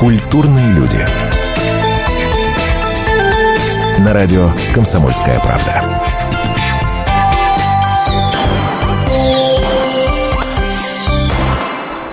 Культурные люди. На радио «Комсомольская правда».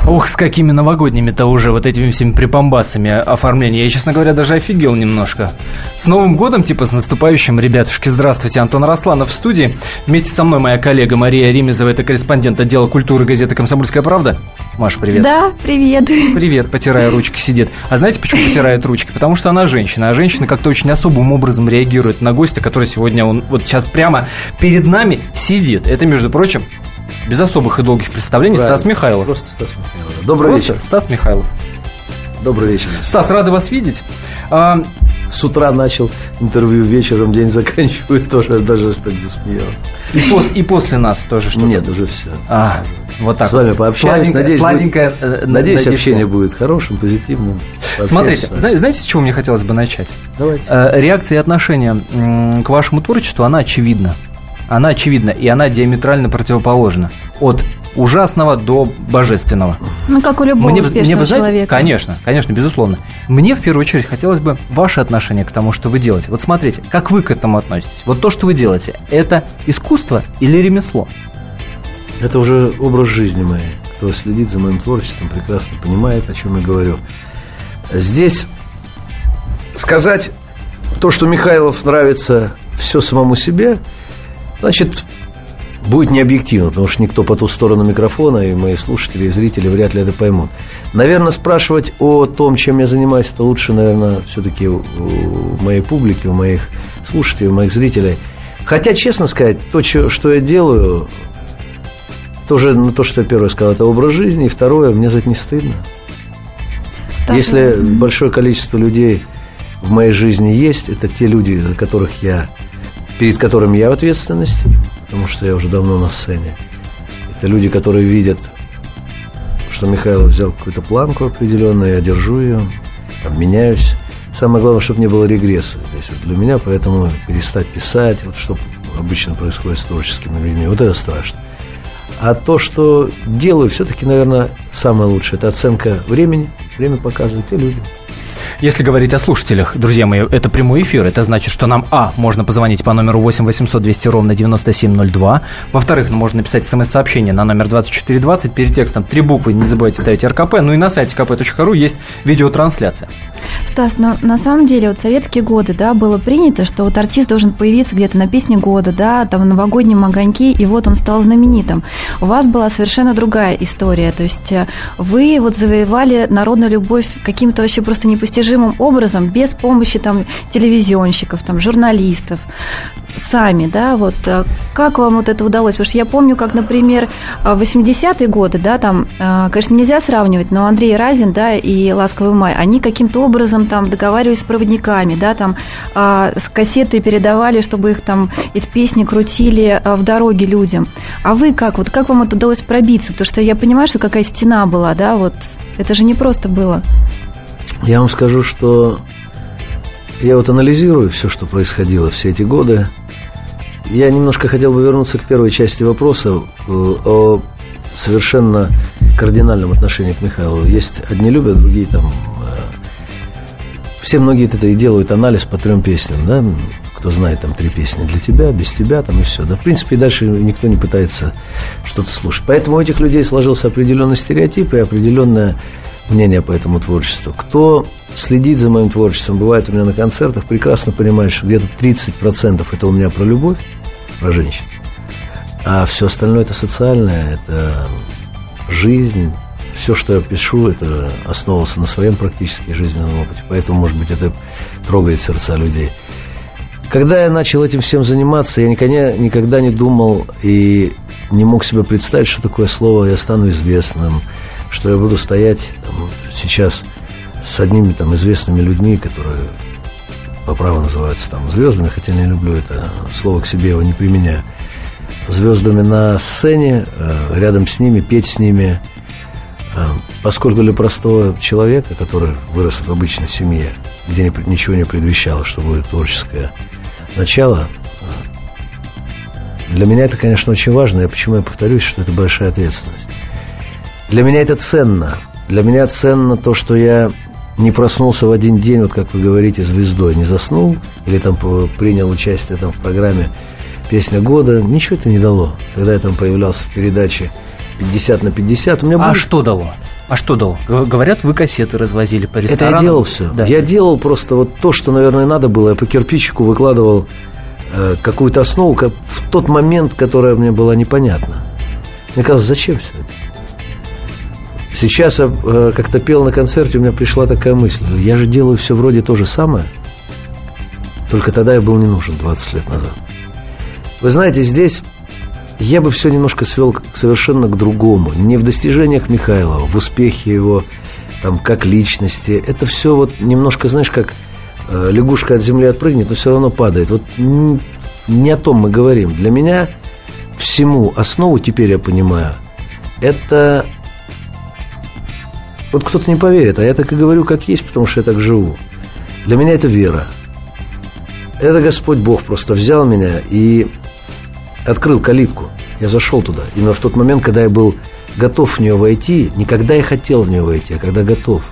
Ох, с какими новогодними-то уже вот этими всеми припомбасами оформления. Я, честно говоря, даже офигел немножко. С Новым годом, типа с наступающим, ребятушки. Здравствуйте, Антон Росланов в студии. Вместе со мной моя коллега Мария Римезова, это корреспондент отдела культуры газеты «Комсомольская правда». Маш, привет. Да, привет. Привет, потирая ручки сидит. А знаете, почему потирает ручки? Потому что она женщина, а женщина как-то очень особым образом реагирует на гостя, который сегодня, он вот сейчас прямо перед нами сидит. Это, между прочим, без особых и долгих представлений, Правильно. Стас Михайлов. Просто Стас Михайлов. Добрый Просто вечер. Стас Михайлов. Добрый вечер. Стас, рады вас видеть. С утра начал интервью, вечером день заканчиваю, тоже даже что то засмеялся. И, пос, и после нас тоже что-то? Нет, уже все. А, вот так. С вами. Сладенькое, надеюсь, сладенькое, будет, э, надеюсь общение будет хорошим, позитивным. Смотрите, знаете, знаете, с чего мне хотелось бы начать? Давайте. Э, реакция и отношение к вашему творчеству, она очевидна она очевидна, и она диаметрально противоположна. От ужасного до божественного. Ну, как у любого мне, успешного мне бы, знаете, человека. Конечно, конечно, безусловно. Мне, в первую очередь, хотелось бы ваше отношение к тому, что вы делаете. Вот смотрите, как вы к этому относитесь? Вот то, что вы делаете, это искусство или ремесло? Это уже образ жизни моей. Кто следит за моим творчеством, прекрасно понимает, о чем я говорю. Здесь сказать то, что Михайлов нравится все самому себе – Значит, будет необъективно, потому что никто по ту сторону микрофона, и мои слушатели и зрители вряд ли это поймут. Наверное, спрашивать о том, чем я занимаюсь, это лучше, наверное, все-таки у моей публики, у моих слушателей, у моих зрителей. Хотя, честно сказать, то, что я делаю, тоже, ну, то, что я первое сказал, это образ жизни, и второе, мне за это не стыдно. Статус. Если большое количество людей в моей жизни есть, это те люди, за которых я перед которыми я в ответственности, потому что я уже давно на сцене. Это люди, которые видят, что Михайлов взял какую-то планку определенную, я держу ее, обменяюсь. Самое главное, чтобы не было регресса здесь вот для меня, поэтому перестать писать, вот что обычно происходит с творческими людьми, вот это страшно. А то, что делаю, все-таки, наверное, самое лучшее. Это оценка времени. Время показывает и люди. Если говорить о слушателях, друзья мои, это прямой эфир. Это значит, что нам, а, можно позвонить по номеру 8 800 200 ровно 9702. Во-вторых, можно написать смс-сообщение на номер 2420. Перед текстом три буквы, не забывайте ставить РКП. Ну и на сайте kp.ru есть видеотрансляция. Стас, но на самом деле вот советские годы, да, было принято, что вот артист должен появиться где-то на песне года, да, там новогоднем огоньке, и вот он стал знаменитым. У вас была совершенно другая история, то есть э, вы вот завоевали народную любовь каким-то вообще просто непостижимым непостижимым образом, без помощи там телевизионщиков, там журналистов, сами, да, вот э, как вам вот это удалось? Потому что я помню, как, например, 80-е годы, да, там, э, конечно, нельзя сравнивать, но Андрей Разин, да, и Ласковый май, они каким-то образом там договаривались с проводниками, да, там э, с кассеты передавали, чтобы их там эти песни крутили в дороге людям. А вы как? Вот как вам это удалось пробиться? Потому что я понимаю, что какая стена была, да, вот это же не просто было. Я вам скажу, что я вот анализирую все, что происходило все эти годы. Я немножко хотел бы вернуться к первой части вопроса э, о совершенно кардинальном отношении к Михайлову. Есть одни любят, другие там... Э, все многие это и делают анализ по трем песням, да? Кто знает, там три песни для тебя, без тебя, там и все. Да, в принципе, и дальше никто не пытается что-то слушать. Поэтому у этих людей сложился определенный стереотип и определенная мнение по этому творчеству. Кто следит за моим творчеством, бывает у меня на концертах, прекрасно понимает, что где-то 30% это у меня про любовь, про женщин. А все остальное это социальное, это жизнь. Все, что я пишу, это основывался на своем практически жизненном опыте. Поэтому, может быть, это трогает сердца людей. Когда я начал этим всем заниматься, я никогда, никогда не думал и не мог себе представить, что такое слово «я стану известным», что я буду стоять там, сейчас с одними там известными людьми, которые по праву называются там звездами, хотя не люблю это слово к себе, его не применяю. Звездами на сцене, э, рядом с ними, петь с ними. Э, поскольку для простого человека, который вырос в обычной семье, где ничего не предвещало, что будет творческое начало, э, для меня это, конечно, очень важно. И почему я повторюсь, что это большая ответственность. Для меня это ценно. Для меня ценно то, что я не проснулся в один день, вот как вы говорите, звездой, не заснул или там принял участие там в программе «Песня года», ничего это не дало. Когда я там появлялся в передаче 50 на 50, у меня А что дало? А что дал? Говорят, вы кассеты развозили по ресторанам. Это я делал все. Да. Я делал просто вот то, что, наверное, надо было. Я по кирпичику выкладывал э, какую-то основу как в тот момент, которая мне была непонятна. Мне казалось, зачем все это? Сейчас э, как-то пел на концерте, у меня пришла такая мысль. Я же делаю все вроде то же самое, только тогда я был не нужен 20 лет назад. Вы знаете, здесь я бы все немножко свел совершенно к другому. Не в достижениях Михайлова, в успехе его, там, как личности. Это все вот немножко, знаешь, как э, лягушка от земли отпрыгнет, но все равно падает. Вот не о том мы говорим. Для меня всему основу, теперь я понимаю, это вот кто-то не поверит, а я так и говорю, как есть, потому что я так живу. Для меня это вера. Это Господь Бог просто взял меня и открыл калитку. Я зашел туда. Именно в тот момент, когда я был готов в нее войти, не когда я хотел в нее войти, а когда готов.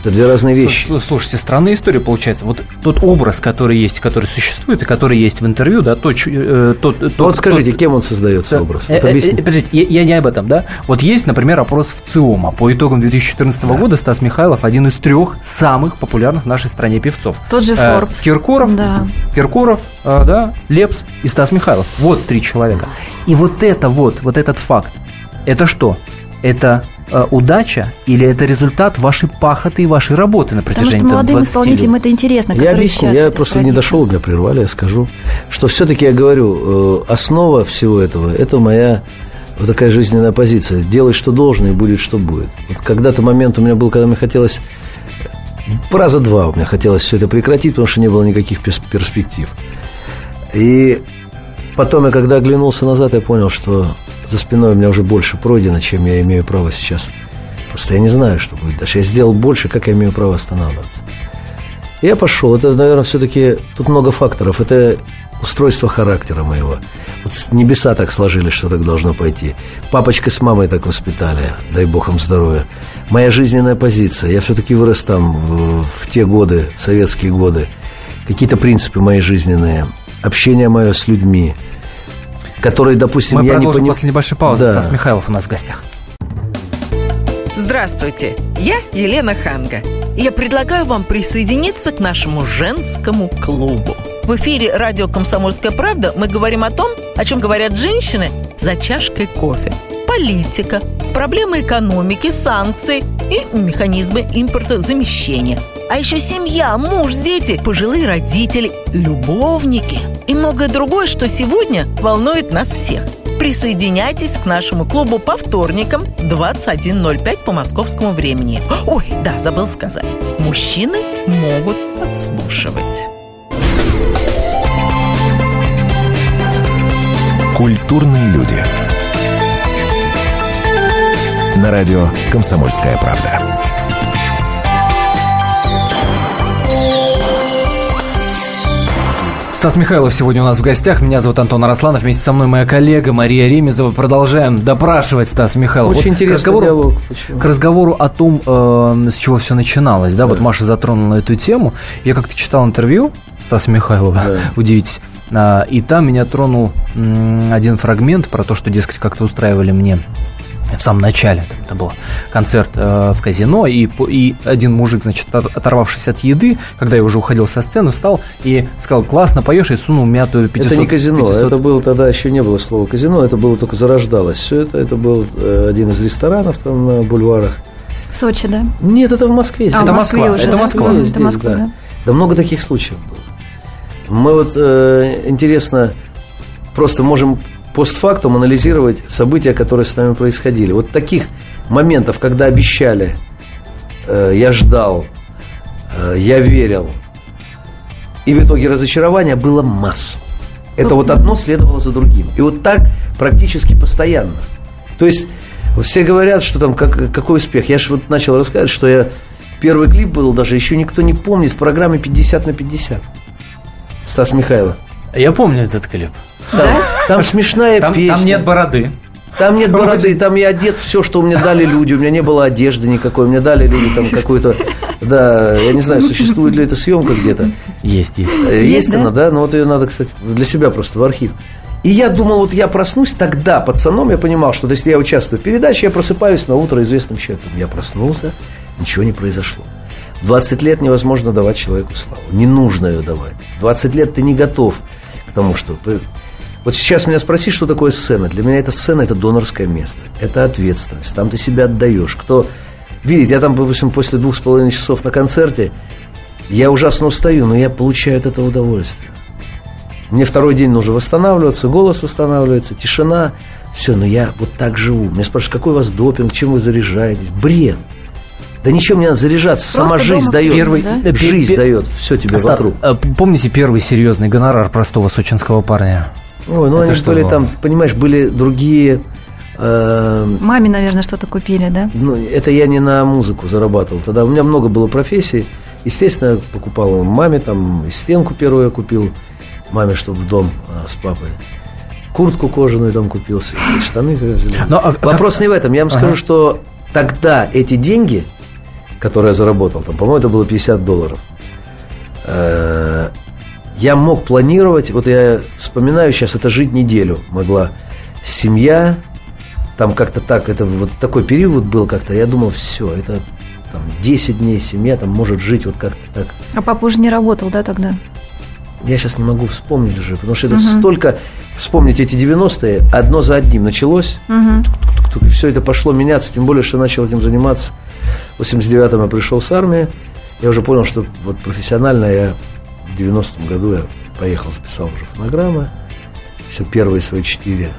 Это две разные вещи. Слушайте, странная история получается. Вот тот образ, который есть, который существует, и который есть в интервью, да, то, э, тот, тот, вот скажите, тот, кем он создается, образ? Э, вот э, э, подождите, я, я не об этом, да? Вот есть, например, опрос в ЦИОМа. По итогам 2014 да. года Стас Михайлов один из трех самых популярных в нашей стране певцов. Тот же Форбс. Э, Киркоров, да. Киркоров, э, да, Лепс и Стас Михайлов. Вот три человека. И вот это вот, вот этот факт, это что? Это Э, удача или это результат вашей пахоты и вашей работы на протяжении Потому что молодым исполнителям это интересно. Я объясню, я просто не дошел, меня прервали, я скажу, что все-таки я говорю, э, основа всего этого – это моя вот такая жизненная позиция. Делай, что должно, и будет, что будет. Вот когда-то момент у меня был, когда мне хотелось раза два у меня хотелось все это прекратить, потому что не было никаких перспектив. И потом я, когда оглянулся назад, я понял, что за спиной у меня уже больше пройдено, чем я имею право сейчас. Просто я не знаю, что будет дальше. Я сделал больше, как я имею право останавливаться. я пошел. Это, наверное, все-таки тут много факторов. Это устройство характера моего. Вот небеса так сложились, что так должно пойти. Папочка с мамой так воспитали, дай бог им здоровья. Моя жизненная позиция. Я все-таки вырос там в, в те годы, в советские годы. Какие-то принципы мои жизненные. Общение мое с людьми – которые, допустим, Мы я не понимаю... после небольшой паузы. Да. Стас Михайлов у нас в гостях. Здравствуйте, я Елена Ханга. Я предлагаю вам присоединиться к нашему женскому клубу. В эфире радио «Комсомольская правда» мы говорим о том, о чем говорят женщины за чашкой кофе. Политика, проблемы экономики, санкции и механизмы импортозамещения – а еще семья, муж, дети, пожилые родители, любовники и многое другое, что сегодня волнует нас всех. Присоединяйтесь к нашему клубу по вторникам 21.05 по московскому времени. Ой, да, забыл сказать. Мужчины могут подслушивать. Культурные люди. На радио «Комсомольская правда». Стас Михайлов сегодня у нас в гостях. Меня зовут Антон Арасланов. Вместе со мной моя коллега Мария Ремезова. Продолжаем допрашивать Стас Михайлов. Очень вот интересный к разговору, диалог. Почему? К разговору о том, э, с чего все начиналось. Да? да, вот Маша затронула эту тему. Я как-то читал интервью Стаса Михайлова, да. удивитесь. А, и там меня тронул один фрагмент про то, что, дескать, как-то устраивали мне в самом начале. Это был концерт э, в казино, и, и один мужик, значит, оторвавшись от еды, когда я уже уходил со сцены, встал и сказал, классно поешь, и сунул мятую 500... Это не казино, 500... это было тогда еще не было слова казино, это было только зарождалось. Все это, это был э, один из ресторанов там на бульварах. Сочи, да? Нет, это в Москве. А, это Москва, уже, это Москва. Здесь, это Москва, да. да. Да много таких случаев было. Мы вот, э, интересно, просто можем постфактум анализировать события, которые с нами происходили. Вот таких моментов, когда обещали, э, я ждал, э, я верил, и в итоге разочарования было массу. Это вот одно следовало за другим. И вот так практически постоянно. То есть все говорят, что там как, какой успех. Я же вот начал рассказывать, что я первый клип был, даже еще никто не помнит, в программе 50 на 50. Стас Михайлов. Я помню этот клип. Там, да? там смешная там, песня. Там нет бороды. Там нет бороды, там я одет все, что мне дали люди. У меня не было одежды никакой. Мне дали люди там какую-то Да, я не знаю, существует ли эта съемка где-то. Есть, есть. Э, Есть, она, да? Но вот ее надо, кстати, для себя просто в архив. И я думал, вот я проснусь тогда, пацаном, я понимал, что если я участвую в передаче, я просыпаюсь на утро известным человеком. Я проснулся, ничего не произошло. В 20 лет невозможно давать человеку славу. Не нужно ее давать. В 20 лет ты не готов тому, что... Вот сейчас меня спроси, что такое сцена. Для меня эта сцена – это донорское место. Это ответственность. Там ты себя отдаешь. Кто видит, я там, допустим, после двух с половиной часов на концерте, я ужасно устаю, но я получаю от этого удовольствие. Мне второй день нужно восстанавливаться, голос восстанавливается, тишина. Все, но я вот так живу. Меня спрашивают, какой у вас допинг, чем вы заряжаетесь? Бред. Да ничем не надо заряжаться, сама Просто жизнь дома дает. Первый- да? Жизнь пе- дает все тебе Стас, вокруг. а помните первый серьезный гонорар простого сочинского парня? Ой, ну это они что были было? там, понимаешь, были другие... э, Маме, наверное, что-то купили, да? ну, это я не на музыку зарабатывал. Тогда у меня много было профессий. Естественно, я покупал маме, там, и стенку первую я купил маме, чтобы в дом а, с папой. Куртку кожаную там купил, себе, штаны. Ну, а Вопрос не в этом. Я вам Ага. скажу, что тогда эти деньги, которые я заработал, там, по-моему, это было 50 долларов, э, я мог планировать, вот я вспоминаю сейчас, это жить неделю могла семья, там как-то так, это вот такой период был как-то, я думал, все, это там 10 дней семья там может жить вот как-то так. А папа уже не работал, да, тогда? Я сейчас не могу вспомнить уже, потому что это столько, вспомнить эти 90-е, одно за одним началось, Угу. и все это пошло меняться, тем более, что начал этим заниматься. В 89-м я пришел с армии, я уже понял, что вот профессионально я в 90-м году я поехал, записал уже фонограммы, все первые свои четыре,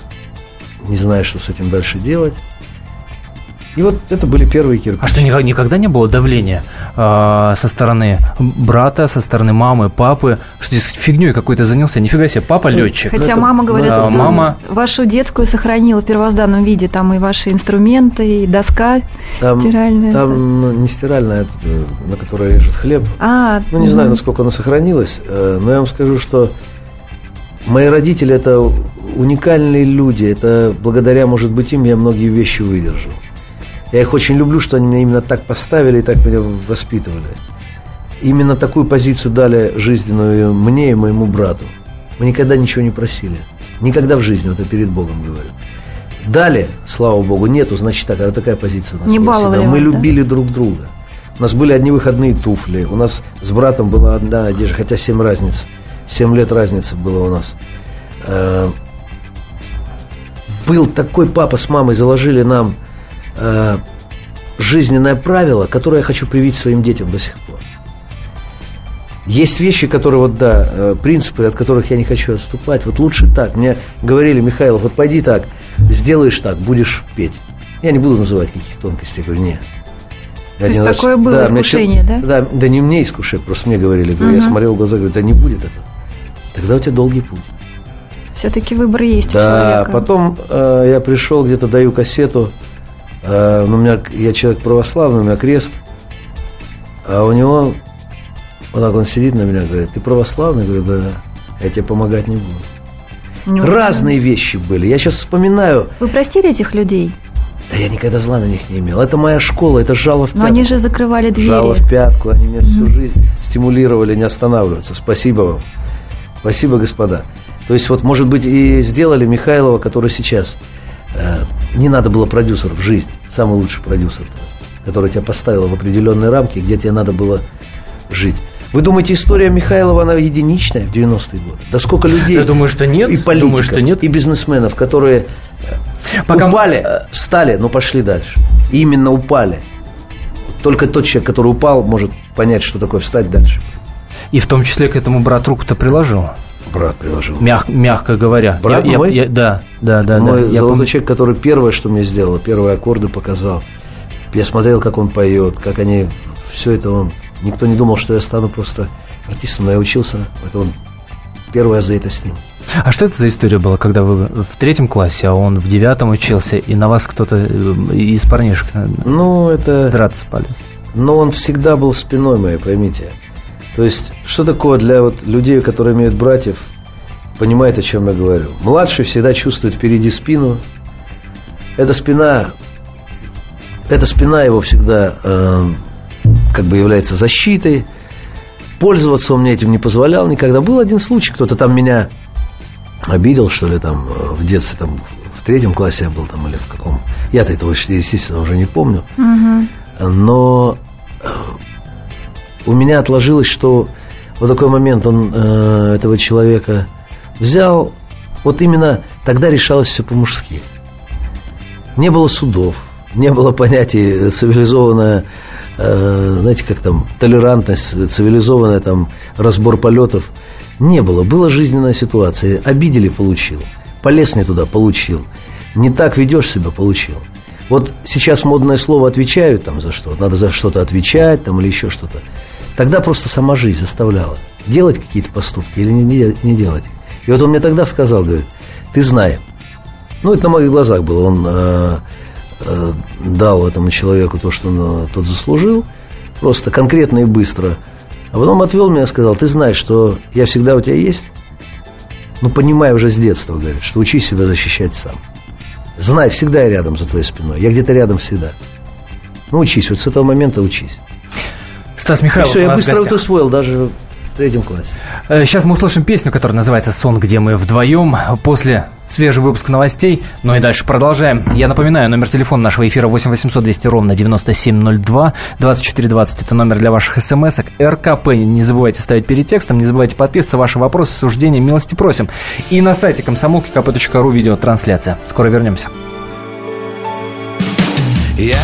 не знаю, что с этим дальше делать. И вот это были первые кирпичи. А что, никогда не было давления а, со стороны брата, со стороны мамы, папы, что дескать, фигней какой-то занялся? Нифига себе, папа летчик. Хотя это- мама говорит, да, что мама- вашу детскую сохранила в первозданном виде, там и ваши инструменты, и доска Там, стиральная. там ну, не стиральная, это, э, на которой режет хлеб. А, Ну, не знаю, насколько она сохранилась, э, но я вам скажу, что мои родители – это уникальные люди. Это благодаря, может быть, им я многие вещи выдержал. Я их очень люблю, что они меня именно так поставили и так меня воспитывали. Именно такую позицию дали жизненную мне и моему брату. Мы никогда ничего не просили. Никогда в жизни, вот я перед Богом говорю. Дали, слава Богу, нету, значит так, а вот такая позиция у нас Не была всегда. Мы вас, да? любили друг друга. У нас были одни выходные туфли. У нас с братом была одна одежда, хотя семь разниц. Семь лет разницы было у нас. Э, Был такой папа с мамой, заложили нам э, жизненное правило, которое я хочу привить своим детям до сих пор. Есть вещи, которые, вот да, э, принципы, от которых я не хочу отступать. Вот лучше так. Мне говорили, Михайлов, вот пойди так, сделаешь так, будешь петь. Я не буду называть каких тонкостей. Я говорю, нет. То есть такое было мне искушение, да? Да, да не мне искушение, просто мне говорили. Говорю, Я Мгм. смотрел в глаза, говорю, да не будет этого. Тогда у тебя долгий путь. Все-таки выбор есть у Да, человека. потом э, я пришел, где-то даю кассету. Э, ну, у меня, я человек православный, у меня крест. А у него, вот так он сидит на меня, говорит, ты православный? Я говорю, да, я тебе помогать не буду. Ну, Разные вещи были. Я сейчас вспоминаю, Вы простили этих людей? да я никогда зла на них не имел. Это моя школа, это жало в Но пятку. они же закрывали двери. Жало в пятку, они меня всю жизнь стимулировали не останавливаться. Спасибо вам. Спасибо, господа. То есть вот, может быть, и сделали Михайлова, который сейчас. Э, не надо было продюсер в жизнь, самый лучший продюсер, который тебя поставил в определенные рамки, где тебе надо было жить. Вы думаете, история Михайлова, она единичная в 90-е годы? Да сколько людей... Я думаю, что нет. И политиков, Думаю, что нет. и бизнесменов, которые Пока- упали, встали, но пошли дальше. Именно упали. Только тот человек, который упал, может понять, что такое встать дальше. И в том числе к этому брат руку-то приложил. Брат приложил. Мяг- мягко говоря. Брат Я- я- мой? я- да, да, да. Мой да. Я золотой пом- человек, который первое, что мне сделал, первые аккорды показал. Я смотрел, как он поет, как они... Все это он... Никто не думал, что я стану просто артистом, но я учился. Это он первое за это с ним. А что это за история была, когда вы в третьем классе, а он в девятом учился, и на вас кто-то э, из парнишек э, Ну, это... драться полез? Но он всегда был спиной моей, поймите. То есть, что такое для вот людей, которые имеют братьев, понимает, о чем я говорю. Младший всегда чувствует впереди спину. Эта спина, эта спина его всегда э, как бы является защитой. Пользоваться он мне этим не позволял никогда. Был один случай, кто-то там меня обидел, что ли, там э, в детстве, там в третьем классе я был там или в каком. Я-то этого, естественно, уже не помню. Но э, у меня отложилось, что вот такой момент он э, этого человека взял. Вот именно тогда решалось все по-мужски. Не было судов, не было понятия цивилизованная, э, знаете, как там, толерантность, цивилизованная там разбор полетов. Не было. Была жизненная ситуация. Обидели – получил. Полез не туда – получил. Не так ведешь себя – получил. Вот сейчас модное слово «отвечают» там за что. Надо за что-то отвечать там или еще что-то. Тогда просто сама жизнь заставляла делать какие-то поступки или не, не делать. И вот он мне тогда сказал, говорит, ты знай. Ну, это на моих глазах было. Он э, э, дал этому человеку то, что он, э, тот заслужил. Просто конкретно и быстро. А потом отвел меня и сказал, ты знаешь, что я всегда у тебя есть. Ну, понимай уже с детства, говорит, что учи себя защищать сам. Знай, всегда я рядом за твоей спиной. Я где-то рядом всегда. Ну, учись, вот с этого момента учись. Стас Михайлов. И все, я быстро это усвоил даже в третьем классе. Сейчас мы услышим песню, которая называется «Сон, где мы вдвоем». После свежий выпуск новостей. Ну и дальше продолжаем. Я напоминаю, номер телефона нашего эфира 8 800 200 ровно 9702. 2420 – это номер для ваших смс-ок. РКП не забывайте ставить перед текстом, не забывайте подписываться. Ваши вопросы, суждения, милости просим. И на сайте комсомолки kp.ру видеотрансляция. Скоро вернемся. Я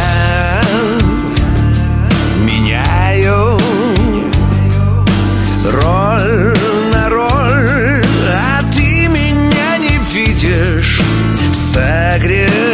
согреваю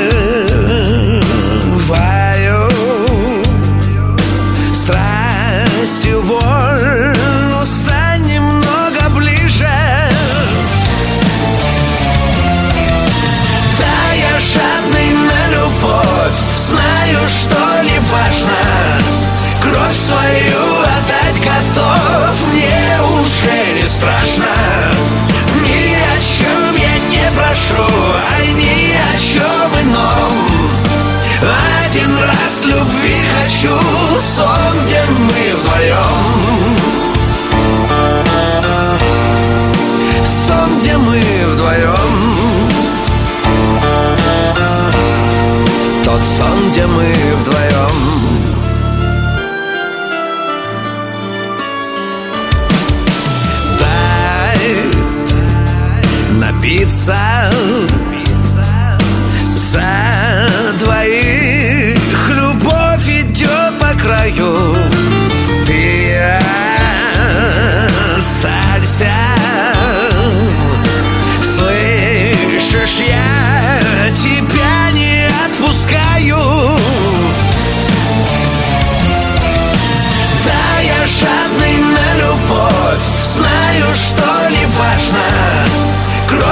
Один раз любви хочу Сон, где мы вдвоем Сон, где мы вдвоем Тот сон, где мы вдвоем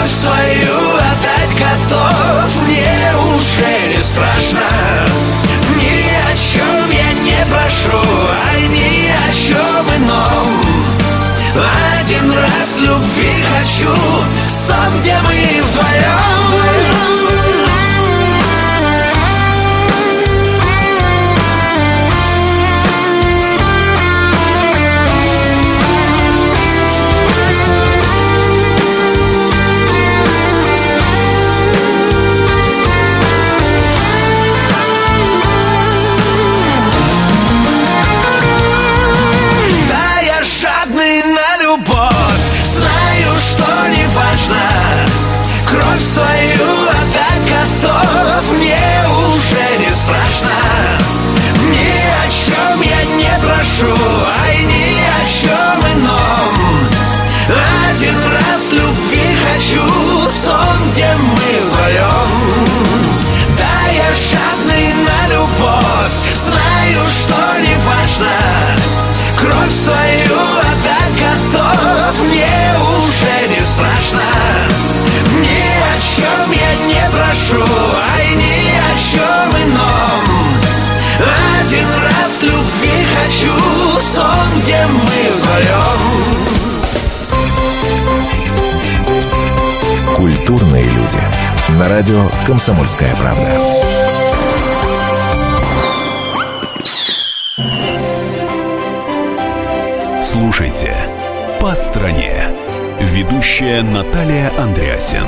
Кровь свою отдать готов. Мне уже не страшно. Ни о чем я не прошу А ни о чем ином. Один раз любви хочу Сон, где мы вдвоем soy прошу Ай, ни о чем ином Один раз любви хочу Сон, где мы вдвоем Культурные люди. На радио «Комсомольская правда». Слушайте «По стране». Ведущая Наталья Андреасин.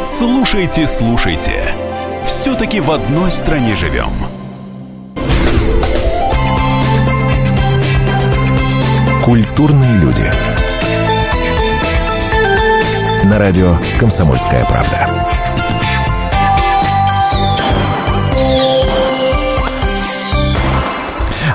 Слушайте, слушайте. Все-таки в одной стране живем. Культурные люди. На радио «Комсомольская правда».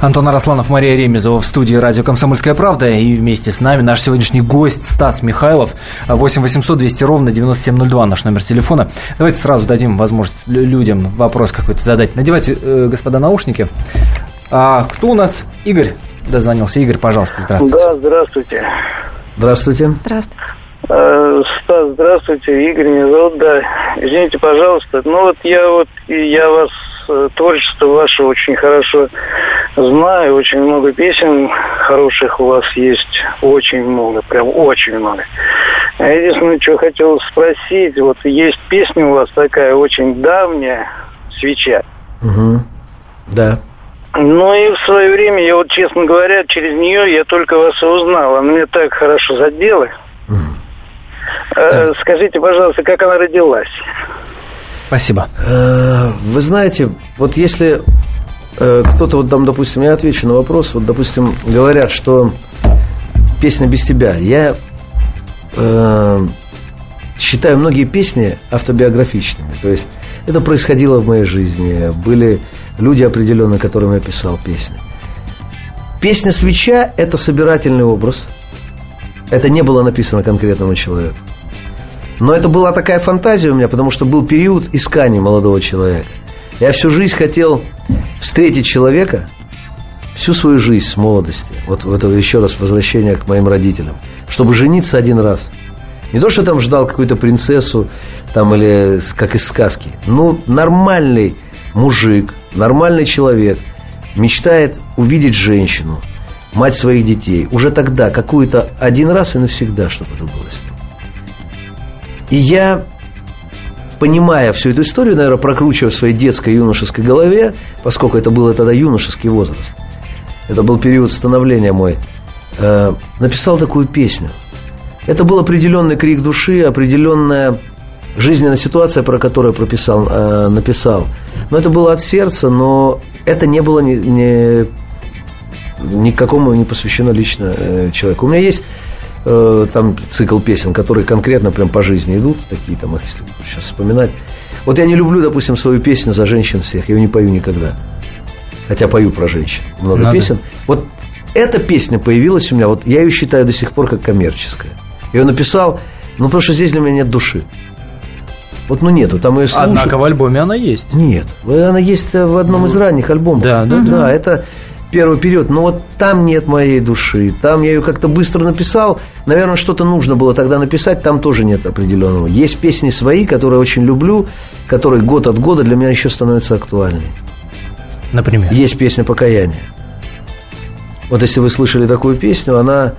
Антон Арасланов, Мария Ремезова в студии радио «Комсомольская правда». И вместе с нами наш сегодняшний гость Стас Михайлов. 8 800 200 ровно 9702 наш номер телефона. Давайте сразу дадим возможность людям вопрос какой-то задать. Надевайте, э, господа, наушники. А, кто у нас? Игорь дозвонился. Игорь, пожалуйста, здравствуйте. Да, здравствуйте. Здравствуйте. Здравствуйте. Э, Стас, здравствуйте, Игорь меня зовут, да. Извините, пожалуйста. Ну вот я вот, я вас, творчество ваше очень хорошо знаю, очень много песен хороших у вас есть, очень много, прям очень много. А Единственное, что хотел спросить, вот есть песня у вас такая очень давняя, «Свеча». Угу. Да. Ну и в свое время, я вот, честно говоря, через нее я только вас и узнал. Она мне так хорошо задела. Э, Скажите, пожалуйста, как она родилась? Спасибо. Э, Вы знаете, вот если э, кто-то, вот там, допустим, я отвечу на вопрос, вот, допустим, говорят, что песня без тебя. Я э, считаю многие песни автобиографичными. То есть это происходило в моей жизни. Были люди определенные, которым я писал песни. Песня «Свеча» – это собирательный образ. Это не было написано конкретному человеку. Но это была такая фантазия у меня, потому что был период искания молодого человека. Я всю жизнь хотел встретить человека, всю свою жизнь с молодости. Вот это еще раз возвращение к моим родителям. Чтобы жениться один раз. Не то, что там ждал какую-то принцессу, там, или как из сказки. Ну, нормальный мужик, нормальный человек мечтает увидеть женщину, мать своих детей. Уже тогда какую-то один раз и навсегда, чтобы это было с ним. И я, понимая всю эту историю, наверное, прокручивая в своей детской юношеской голове, поскольку это был тогда юношеский возраст, это был период становления мой, э, написал такую песню. Это был определенный крик души, определенная жизненная ситуация, про которую прописал, э, написал. Но это было от сердца, но это не было ни, ни, никакому не посвящено лично э, человеку. У меня есть э, там цикл песен, которые конкретно прям по жизни идут, такие там, их, если сейчас вспоминать. Вот я не люблю, допустим, свою песню за женщин всех, я ее не пою никогда. Хотя пою про женщин. Много Надо. песен. Вот эта песня появилась у меня, вот я ее считаю до сих пор как коммерческая. Я ее написал, ну, потому что здесь для меня нет души. Вот, ну, нету, там ее слушают. Однако в альбоме она есть. Нет, она есть в одном из ранних альбомов. Да, да, да. это первый период, но вот там нет моей души. Там я ее как-то быстро написал. Наверное, что-то нужно было тогда написать, там тоже нет определенного. Есть песни свои, которые очень люблю, которые год от года для меня еще становятся актуальными. Например. Есть песня «Покаяние». Вот если вы слышали такую песню, она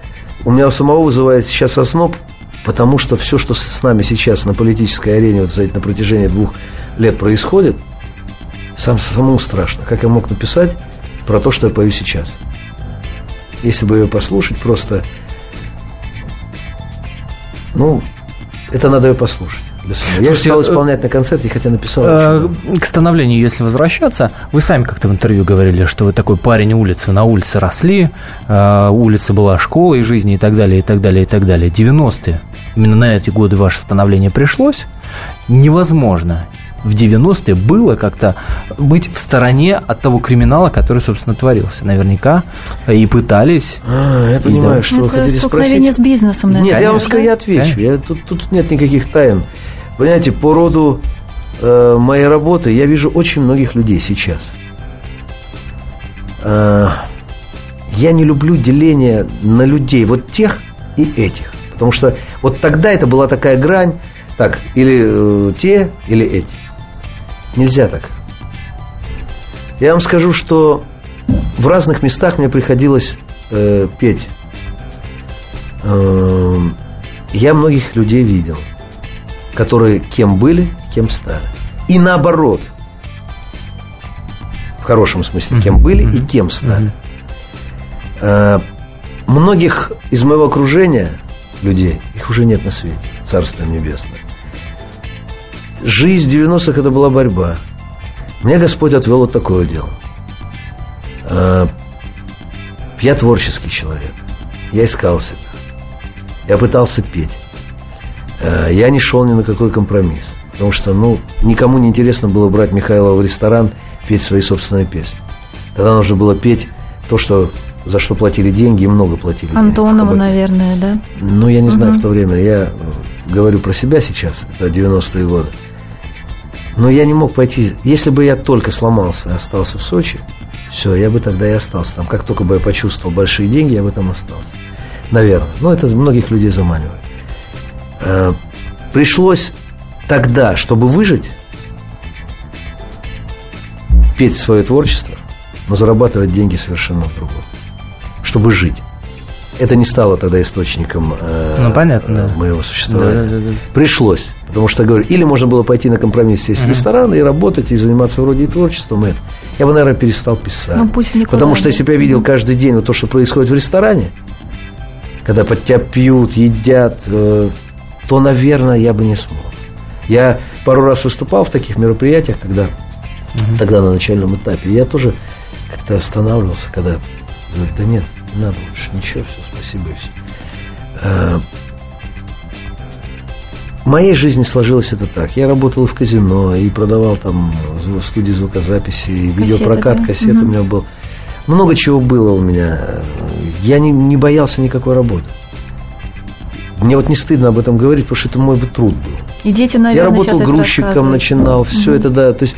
у меня у самого вызывает сейчас озноб, потому что все, что с нами сейчас на политической арене вот, знаете, на протяжении двух лет происходит, сам самому страшно. Как я мог написать про то, что я пою сейчас? Если бы ее послушать, просто... Ну, это надо ее послушать. Я Слушайте, стал э, исполнять на концерте, хотя написал. Э. К становлению, если возвращаться, вы сами как-то в интервью говорили, что вы такой парень улицы, на улице росли, э, улица была школой жизни и так далее, и так далее, и так далее. 90-е, именно на эти годы ваше становление пришлось. Невозможно в 90-е было как-то быть в стороне от того криминала, который, собственно, творился. Наверняка и пытались. А, я понимаю, да. что вы это хотите столкновение спросить. с бизнесом, наверное. Нет, я вам я отвечу. Я, тут, тут нет никаких тайн. Понимаете, по роду э, моей работы я вижу очень многих людей сейчас. Э, я не люблю деление на людей. Вот тех, и этих. Потому что вот тогда это была такая грань, так, или э, те, или эти. Нельзя так. Я вам скажу, что в разных местах мне приходилось э, петь. Э, я многих людей видел, которые кем были, кем стали. И наоборот. В хорошем смысле, кем были и кем стали. Э, многих из моего окружения людей, их уже нет на свете, Царство Небесное. Жизнь 90-х это была борьба. Мне Господь отвел вот такое дело. Э, Я творческий человек. Я искал себя. Я пытался петь. Э, Я не шел ни на какой компромисс. Потому что, ну, никому не интересно было брать Михайлова в ресторан, петь свои собственные песни. Тогда нужно было петь то, что за что платили деньги, и много платили Антонова, наверное, да? Ну, я не знаю Мгм. в то время. Я э, говорю про себя сейчас, это 90-е годы. Но я не мог пойти. Если бы я только сломался и остался в Сочи, все, я бы тогда и остался там. Как только бы я почувствовал большие деньги, я бы там остался. Наверное. Но это многих людей заманивает. Э, Пришлось тогда, чтобы выжить, петь свое творчество, но зарабатывать деньги совершенно в другом. Чтобы жить. Это не стало тогда источником э, Ну, понятно, да. моего существования. Да, да, да. Пришлось. Потому что, говорю, или можно было пойти на компромисс, сесть в ресторан и работать, и заниматься вроде и творчеством. и это. Я бы, наверное, перестал писать. Ну, пусть никуда, Потому что да. если бы я видел каждый день вот то, что происходит в ресторане, когда под тебя пьют, едят, э, то, наверное, я бы не смог. Я пару раз выступал в таких мероприятиях, когда тогда на начальном этапе. И я тоже как-то останавливался, когда да нет, не надо больше, ничего, все, спасибо и все. Э, В моей жизни сложилось это так. Я работал в казино, и продавал там в студии звукозаписи, и видеопрокат, да? кассет у меня был. Много чего было у меня. Я не, не боялся никакой работы. Мне вот не стыдно об этом говорить, потому что это мой бы труд был. И дети, наверное, Я работал грузчиком, начинал, все это, да. То есть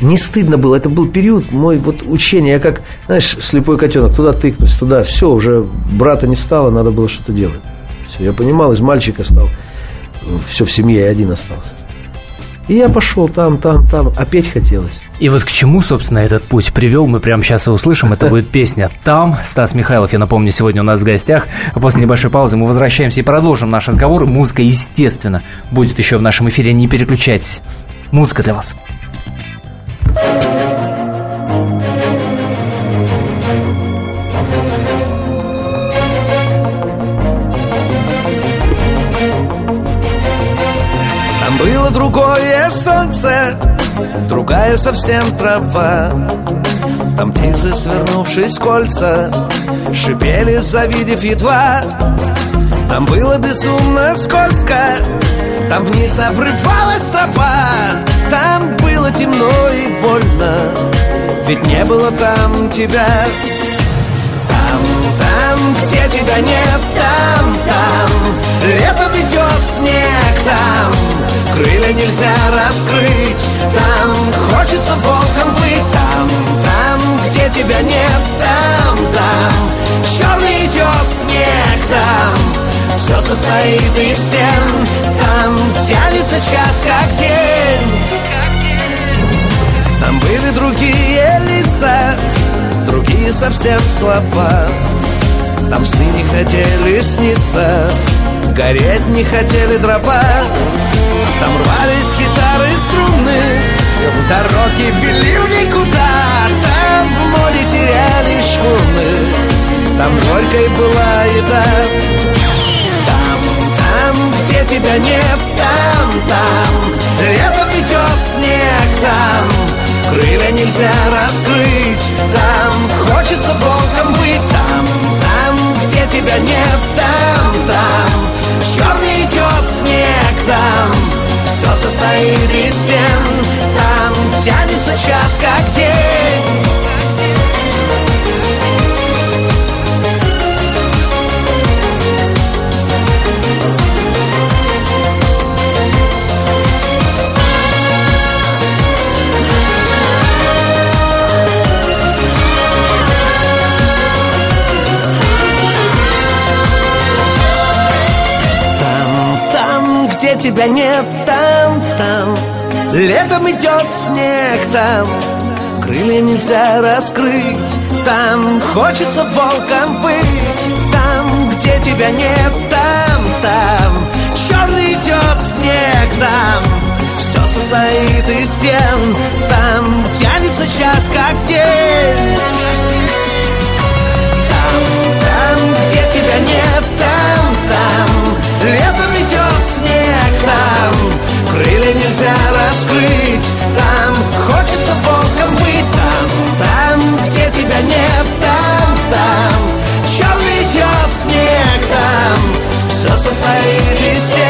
не стыдно было. Это был период мой вот учения. Я как, знаешь, слепой котенок, туда тыкнуть, туда. Все, уже брата не стало, надо было что-то делать. Все, я понимал, из мальчика стал. Все в семье, я один остался. И я пошел там, там, там. Петь хотелось. И вот к чему, собственно, этот путь привел, мы прямо сейчас и услышим. Это будет песня «Там». Стас Михайлов, я напомню, сегодня у нас в гостях. А после небольшой паузы мы возвращаемся и продолжим наш разговор. Музыка, естественно, будет еще в нашем эфире. Не переключайтесь. Музыка для вас. Там было другое солнце, другая совсем трава. Там птицы, свернувшись кольца, шипели, завидев едва. Там было безумно скользко, там вниз обрывалась тропа. Там было темно и больно, ведь не было там тебя. Там, там, где тебя нет, там, там Лето придет, снег там Крылья нельзя раскрыть Там хочется волком быть Там, там, где тебя нет, там, Все состоит из стен. Там тянется час, как день. Там были другие лица Другие совсем слова. Там сны не хотели сниться Гореть не хотели дрова. Там рвались гитары струны Дороги вели в никуда. Там в море теряли шхуны Там горькой была еда где тебя нет? Там, там. Лето придет, снег там. Крылья нельзя раскрыть Там. Хочется волком быть Там, там, где тебя нет Там, там. Черный идет снег там. Все состоит из стен. Там тянется час, как день тебя нет там, там. Летом идет снег там. Крылья нельзя раскрыть. Там хочется волком быть. Там, где тебя нет, там, там. Черный идет снег там. Все состоит из стен. Там тянется час, как день. Там, там, где тебя нет, там, Нельзя раскрыть. Там хочется волком быть Там, там, где тебя нет Там, там. Черный идет снег там. Все состоит из стен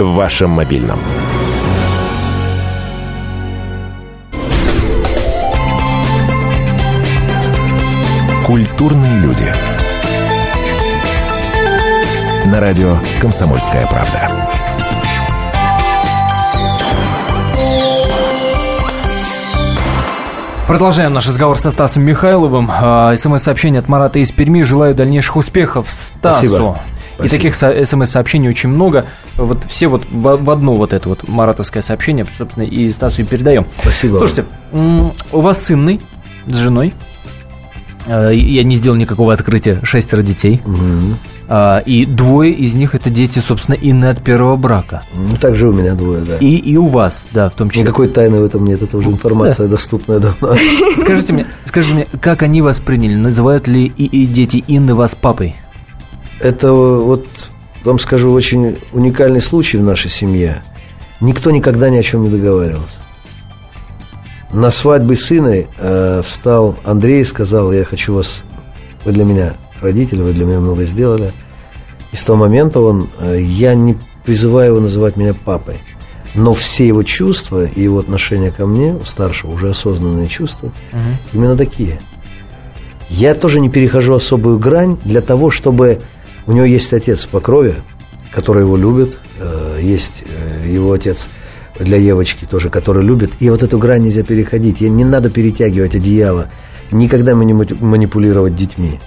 В вашем мобильном. Культурные люди. На радио «Комсомольская правда». Продолжаем наш разговор со Стасом Михайловым. А, СМС-сообщение от Марата из Перми. Желаю дальнейших успехов Стасу. Спасибо. И Спасибо. таких со- СМС-сообщений очень много. Вот все вот в, одно вот это вот маратовское сообщение, собственно, и Стасу и передаем. Спасибо. Слушайте, у вас сынный с женой. Э, Я не сделал никакого открытия. Шестеро детей. А, И двое из них это дети, собственно, Инны от первого брака. Ну, так же у меня двое, да. И, и у вас, да, в том числе. Никакой тайны в этом нет, это уже информация доступная давно. Скажите мне, скажите мне, как они вас приняли? Называют ли и, и дети Инны вас папой? Это вот, вам скажу, очень уникальный случай в нашей семье. Никто никогда ни о чем не договаривался. На свадьбе сына э, встал Андрей и сказал, я хочу вас, вы для меня родители, вы для меня много сделали. И с того момента он, э, я не призываю его называть меня папой, но все его чувства и его отношения ко мне, у старшего уже осознанные чувства, именно такие. Я тоже не перехожу особую грань для того, чтобы у него есть отец по крови, который его любит, э, есть э, его отец для Евочки тоже, который любит, и вот эту грань нельзя переходить. Не надо перетягивать одеяло, никогда мани- манипулировать детьми.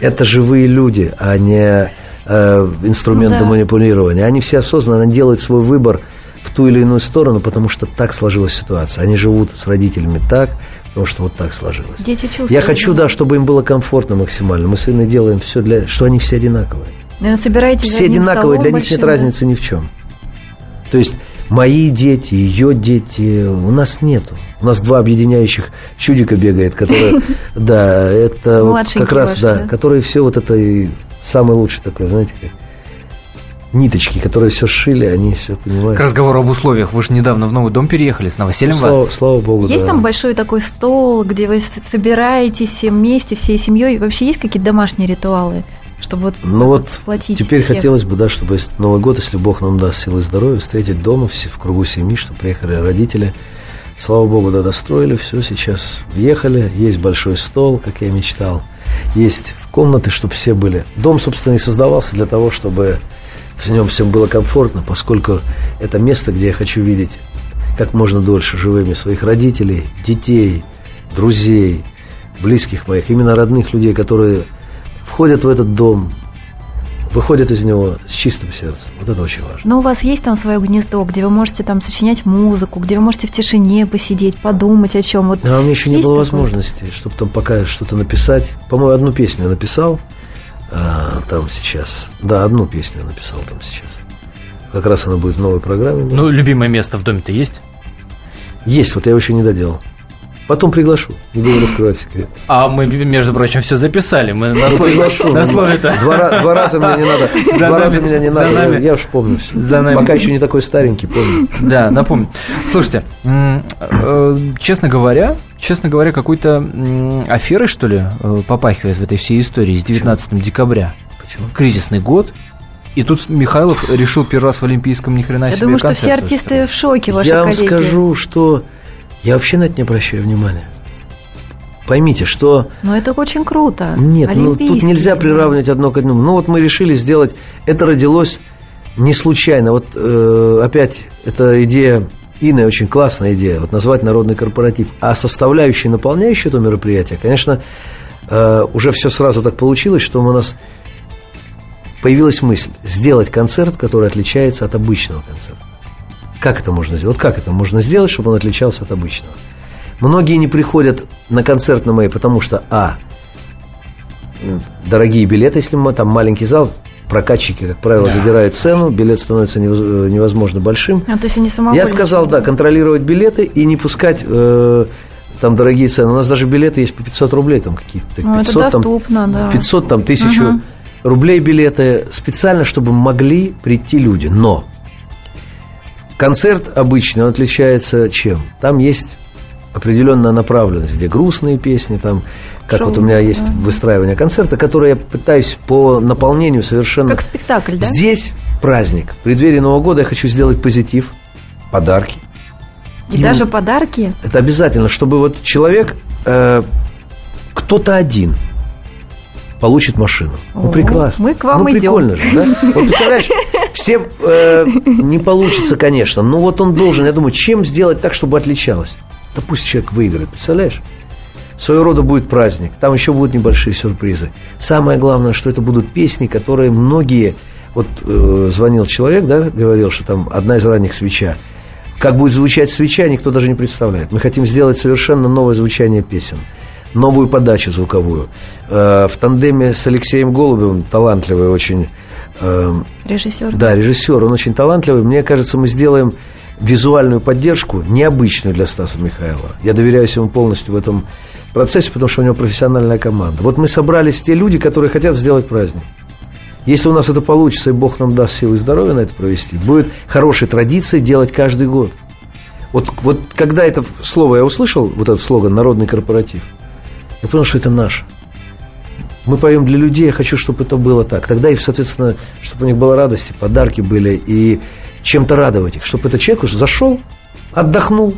Это живые люди, а не э, инструменты Ну да. манипулирования. Они все осознанно делают свой выбор в ту или иную сторону, потому что так сложилась ситуация. Они живут с родителями так, потому что вот так сложилось. Дети чувствуют. Я хочу, да, чтобы им было комфортно максимально. Мы с Инной делаем все для... Что они все одинаковые. Наверное, собираетесь Все одинаковые, для них нет большим, да? разницы ни в чем. То есть мои дети, ее дети, у нас нету. У нас два объединяющих чудика бегает, которые, да, это вот как раз, да, которые все вот это самый лучший такой, знаете, как ниточки, которые все сшили, они все понимают. К разговору об условиях. Вы же недавно в новый дом переехали с новосельем Слава, вас. слава богу, Есть да. там большой такой стол, где вы собираетесь все вместе, всей семьей? Вообще есть какие-то домашние ритуалы, чтобы вот, Ну вот сплотить теперь всех? хотелось бы, да, чтобы Новый год, если Бог нам даст силы и здоровья, встретить дома все в кругу семьи, чтобы приехали родители. Слава Богу, да, достроили все, сейчас въехали, есть большой стол, как я мечтал, есть комнаты, чтобы все были. Дом, собственно, и создавался для того, чтобы в нем всем было комфортно, поскольку это место, где я хочу видеть как можно дольше живыми своих родителей, детей, друзей, близких моих, именно родных людей, которые входят в этот дом, выходят из него с чистым сердцем. Вот это очень важно. Но у вас есть там свое гнездо, где вы можете там сочинять музыку, где вы можете в тишине посидеть, подумать о чем. Вот А у меня еще не было такое? возможности, чтобы там пока что-то написать. По-моему, одну песню я написал а, там сейчас. Да, одну песню я написал там сейчас. Как раз она будет в новой программе. Ну, любимое место в доме-то есть? Есть, вот я его еще не доделал. Потом приглашу, не буду раскрывать секрет. А мы, между прочим, все записали. Мы на слове, приглашу. на слове-то. Два, ра- два раза меня не надо. За два нами- раза меня не за надо. Я- нами. Я уж помню все. За нами. Пока еще не такой старенький, помню. Да, напомню. Слушайте, э, честно говоря, честно говоря, какой-то м, аферой, что ли, э, попахивает в этой всей истории с 19 декабря. Почему? Кризисный год. И тут Михайлов решил первый раз в Олимпийском ни хрена Я себе думаю, что все артисты устроить. в шоке, ваши Я вам коллеги. скажу, что я вообще на это не обращаю внимания. Поймите, что Но это очень круто. Нет, ну тут нельзя приравнивать одно к одному. Ну вот мы решили сделать, это родилось не случайно. Вот э, опять эта идея Инны очень классная идея, вот назвать народный корпоратив. А составляющей, наполняющей это мероприятие, конечно, э, уже все сразу так получилось, что у нас появилась мысль сделать концерт, который отличается от обычного концерта. Как это можно сделать? Вот как это можно сделать, чтобы он отличался от обычного? Многие не приходят на концерт на мои, потому что, а, дорогие билеты, если мы там маленький зал, прокатчики, как правило, задирают цену, билет становится невоз- невозможно большим. А, то есть они. Я сказал, да, контролировать билеты и не пускать э, там дорогие цены. У нас даже билеты есть по 500 рублей, там какие-то. Ну, это 500, там, доступно, да. 500, там, тысячу Мгм. рублей билеты специально, чтобы могли прийти люди. Но концерт обычный, он отличается чем? Там есть определенная направленность, где грустные песни, там, как Шоу, вот у меня есть да. выстраивание концерта, которое я пытаюсь по наполнению совершенно... Как спектакль, да? Здесь праздник. В преддверии Нового года я хочу сделать позитив, подарки. И даже подарки. Это обязательно, чтобы вот человек, э, кто-то один получит машину. Ну, О, прекрасно. мы к вам ну, идем. прикольно же, да? Вот представляешь, все э, не получится, конечно, но вот он должен, я думаю, чем сделать так, чтобы отличалось? Да пусть человек выиграет, представляешь? Своего рода будет праздник, там еще будут небольшие сюрпризы. Самое главное, что это будут песни, которые многие... Вот э, звонил человек, да, говорил, что там одна из ранних свеча. Как будет звучать свеча, никто даже не представляет. Мы хотим сделать совершенно новое звучание песен, новую подачу звуковую. Э, в тандеме с Алексеем Голубевым, талантливый очень Режиссер. да, режиссер, он очень талантливый. Мне кажется, мы сделаем визуальную поддержку, необычную для Стаса Михайлова. Я доверяюсь ему полностью в этом процессе, потому что у него профессиональная команда. Вот мы собрались те люди, которые хотят сделать праздник. Если у нас это получится, и Бог нам даст силы и здоровья на это провести, будет хорошей традицией делать каждый год. Вот, вот когда это слово я услышал, вот этот слоган «Народный корпоратив», я понял, что это наше. Мы поем для людей, я хочу, чтобы это было так. Тогда и, соответственно, чтобы у них была радость, и подарки были, и чем-то радовать их. Чтобы этот человек уже зашел, отдохнул,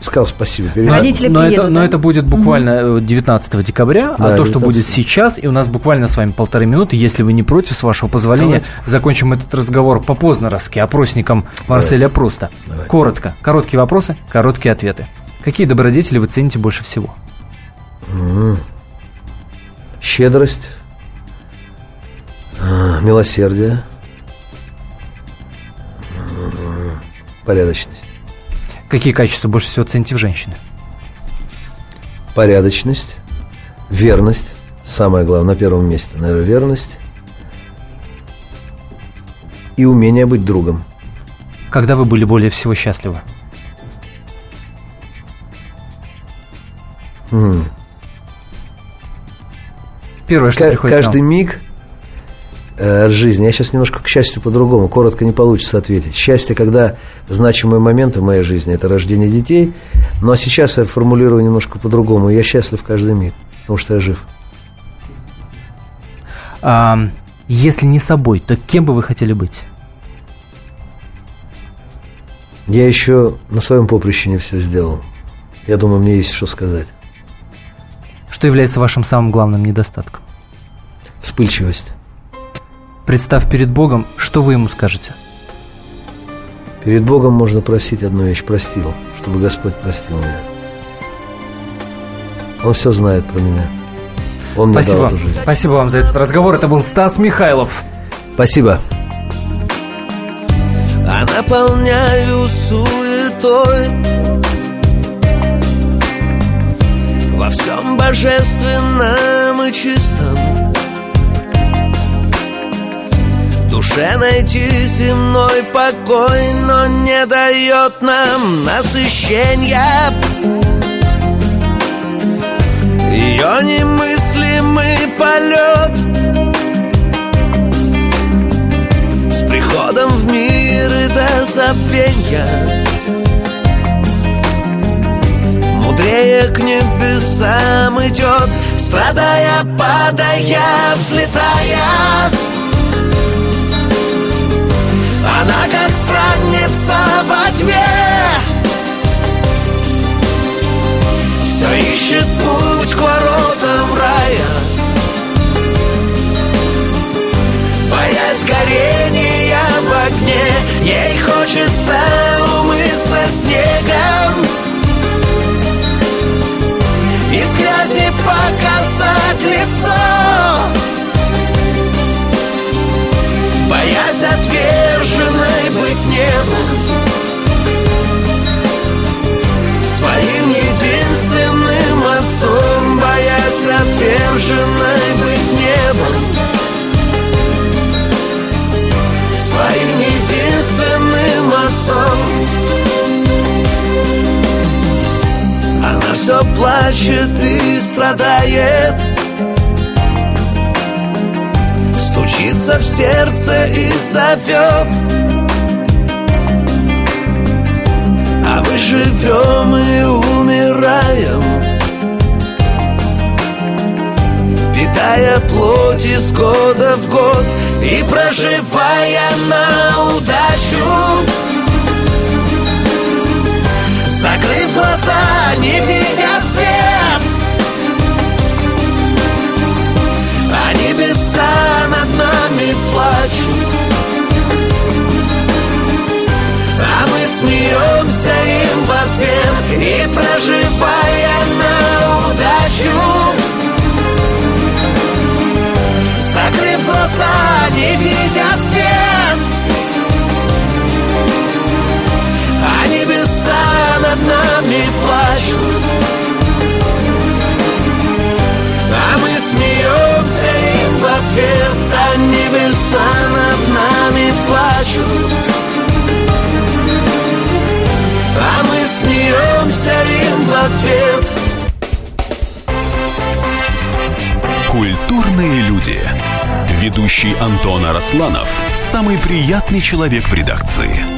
сказал спасибо. Родители но приедут, это, но да? это будет буквально э, 19 декабря, а Да, то, что 19. будет сейчас, и у нас буквально с вами полторы минуты, если вы не против, с вашего позволения, Давайте. закончим этот разговор по познеровски опросникам Марселя Пруста. Давайте. Коротко. Короткие вопросы, короткие ответы. Какие добродетели вы цените больше всего? Щедрость, а, милосердие, м, порядочность. Какие качества больше всего цените в женщине? Порядочность, верность, самое главное, на первом месте, наверное, верность и умение быть другом. Когда вы были более всего счастливы? Первое, что Ка- приходит каждый нам. миг э, от жизни. Я сейчас немножко к счастью по-другому, коротко не получится ответить. Счастье, когда значимые моменты в моей жизни, это рождение детей. Ну а сейчас я формулирую немножко по-другому. Я счастлив каждый миг, потому что я жив. А, если не собой, то кем бы вы хотели быть? Я еще на своем поприще не все сделал. Я думаю, мне есть что сказать. Что является вашим самым главным недостатком? Вспыльчивость. Представь перед Богом, что вы ему скажете? Перед Богом можно просить одну вещь. Простил, чтобы Господь простил меня. Он все знает про меня. Он мне Спасибо. дал эту жизнь. Спасибо вам за этот разговор. Это был Стас Михайлов. Спасибо. А наполняю суетой Во всем божественном и чистом. Душе найти земной покой Но не дает нам насыщения. Ее немыслимый полет С приходом в мир и до забвенья Мудрее к небесам идет Страдая, падая, взлетая. Она как странница во тьме. Все ищет путь к воротам все плачет и страдает? Стучится в сердце и зовет. А мы живем и умираем Питая плоть из года в год И проживая на удачу Закрыв глаза, не видя свет. А небеса над нами плачут. А мы смеемся им в ответ И проживая ответ Культурные люди. Ведущий Антон Арасланов – самый приятный человек в редакции.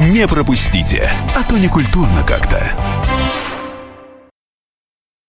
Не пропустите, а то не культурно как-то.